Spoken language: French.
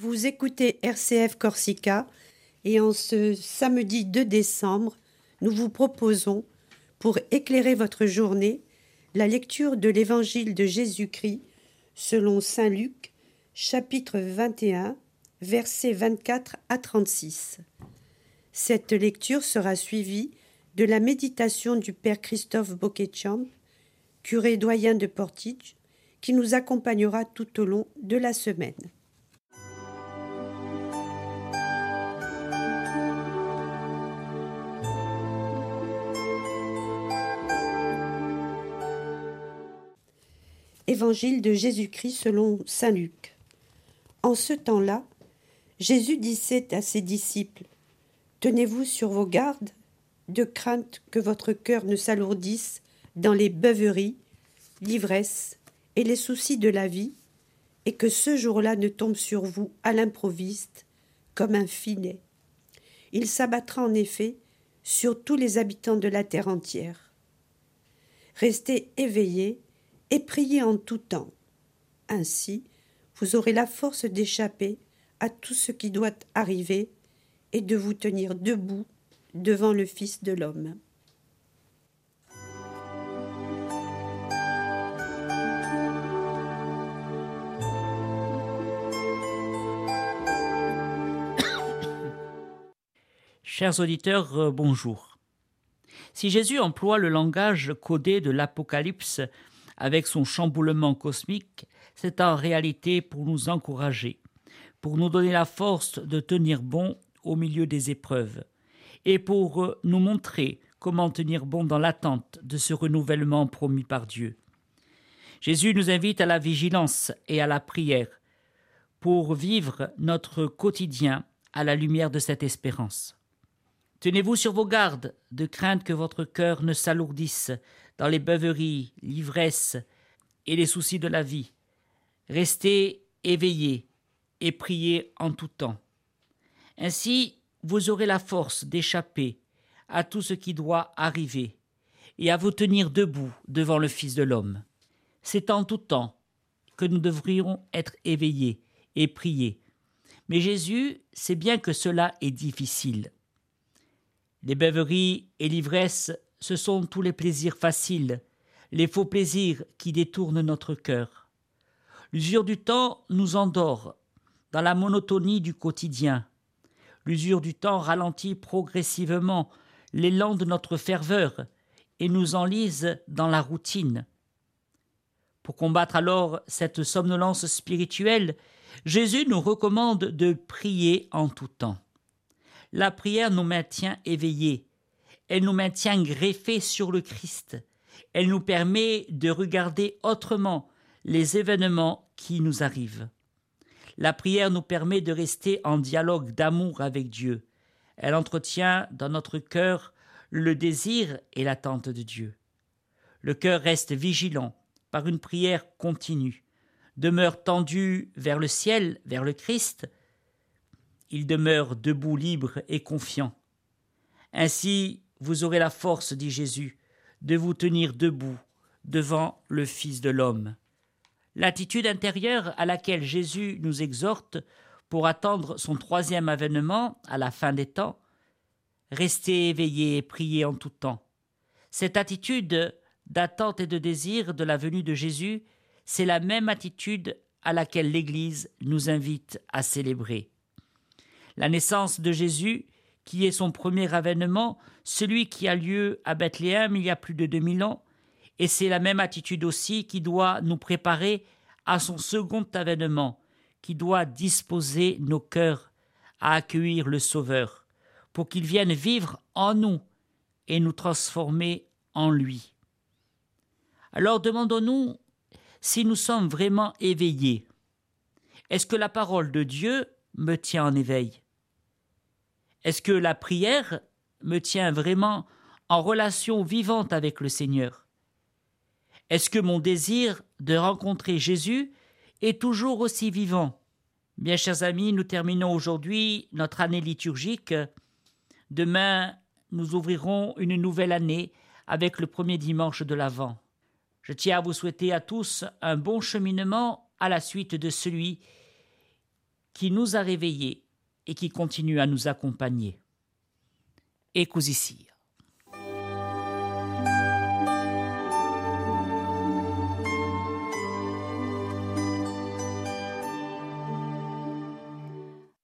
Vous écoutez RCF Corsica et en ce samedi 2 décembre, nous vous proposons, pour éclairer votre journée, la lecture de l'Évangile de Jésus-Christ selon Saint Luc, chapitre 21, versets 24 à 36. Cette lecture sera suivie de la méditation du Père Christophe Bocquetchamp, curé doyen de Portige, qui nous accompagnera tout au long de la semaine. Évangile de Jésus-Christ selon Saint Luc. En ce temps-là, Jésus disait à ses disciples Tenez-vous sur vos gardes, de crainte que votre cœur ne s'alourdisse dans les beuveries, l'ivresse et les soucis de la vie, et que ce jour-là ne tombe sur vous à l'improviste comme un filet. Il s'abattra en effet sur tous les habitants de la terre entière. Restez éveillés et priez en tout temps. Ainsi, vous aurez la force d'échapper à tout ce qui doit arriver et de vous tenir debout devant le Fils de l'homme. Chers auditeurs, euh, bonjour. Si Jésus emploie le langage codé de l'Apocalypse avec son chamboulement cosmique, c'est en réalité pour nous encourager, pour nous donner la force de tenir bon au milieu des épreuves, et pour euh, nous montrer comment tenir bon dans l'attente de ce renouvellement promis par Dieu. Jésus nous invite à la vigilance et à la prière pour vivre notre quotidien à la lumière de cette espérance. Tenez-vous sur vos gardes, de crainte que votre cœur ne s'alourdisse dans les beuveries, l'ivresse et les soucis de la vie. Restez éveillés et priez en tout temps. Ainsi, vous aurez la force d'échapper à tout ce qui doit arriver et à vous tenir debout devant le Fils de l'homme. C'est en tout temps que nous devrions être éveillés et prier. Mais Jésus sait bien que cela est difficile. Les beuveries et l'ivresse, ce sont tous les plaisirs faciles, les faux plaisirs qui détournent notre cœur. L'usure du temps nous endort dans la monotonie du quotidien. L'usure du temps ralentit progressivement l'élan de notre ferveur et nous enlise dans la routine. Pour combattre alors cette somnolence spirituelle, Jésus nous recommande de prier en tout temps. La prière nous maintient éveillés. Elle nous maintient greffés sur le Christ. Elle nous permet de regarder autrement les événements qui nous arrivent. La prière nous permet de rester en dialogue d'amour avec Dieu. Elle entretient dans notre cœur le désir et l'attente de Dieu. Le cœur reste vigilant par une prière continue, demeure tendu vers le ciel, vers le Christ, il demeure debout, libre et confiant. Ainsi, vous aurez la force, dit Jésus, de vous tenir debout devant le Fils de l'homme. L'attitude intérieure à laquelle Jésus nous exhorte pour attendre son troisième avènement à la fin des temps, restez éveillés et priez en tout temps. Cette attitude d'attente et de désir de la venue de Jésus, c'est la même attitude à laquelle l'Église nous invite à célébrer la naissance de Jésus, qui est son premier avènement, celui qui a lieu à Bethléem il y a plus de 2000 ans, et c'est la même attitude aussi qui doit nous préparer à son second avènement, qui doit disposer nos cœurs à accueillir le Sauveur, pour qu'il vienne vivre en nous et nous transformer en lui. Alors demandons-nous si nous sommes vraiment éveillés. Est-ce que la parole de Dieu me tient en éveil? Est-ce que la prière me tient vraiment en relation vivante avec le Seigneur? Est-ce que mon désir de rencontrer Jésus est toujours aussi vivant? Bien chers amis, nous terminons aujourd'hui notre année liturgique. Demain, nous ouvrirons une nouvelle année avec le premier dimanche de l'Avent. Je tiens à vous souhaiter à tous un bon cheminement à la suite de celui qui nous a réveillés et qui continue à nous accompagner. Così sia.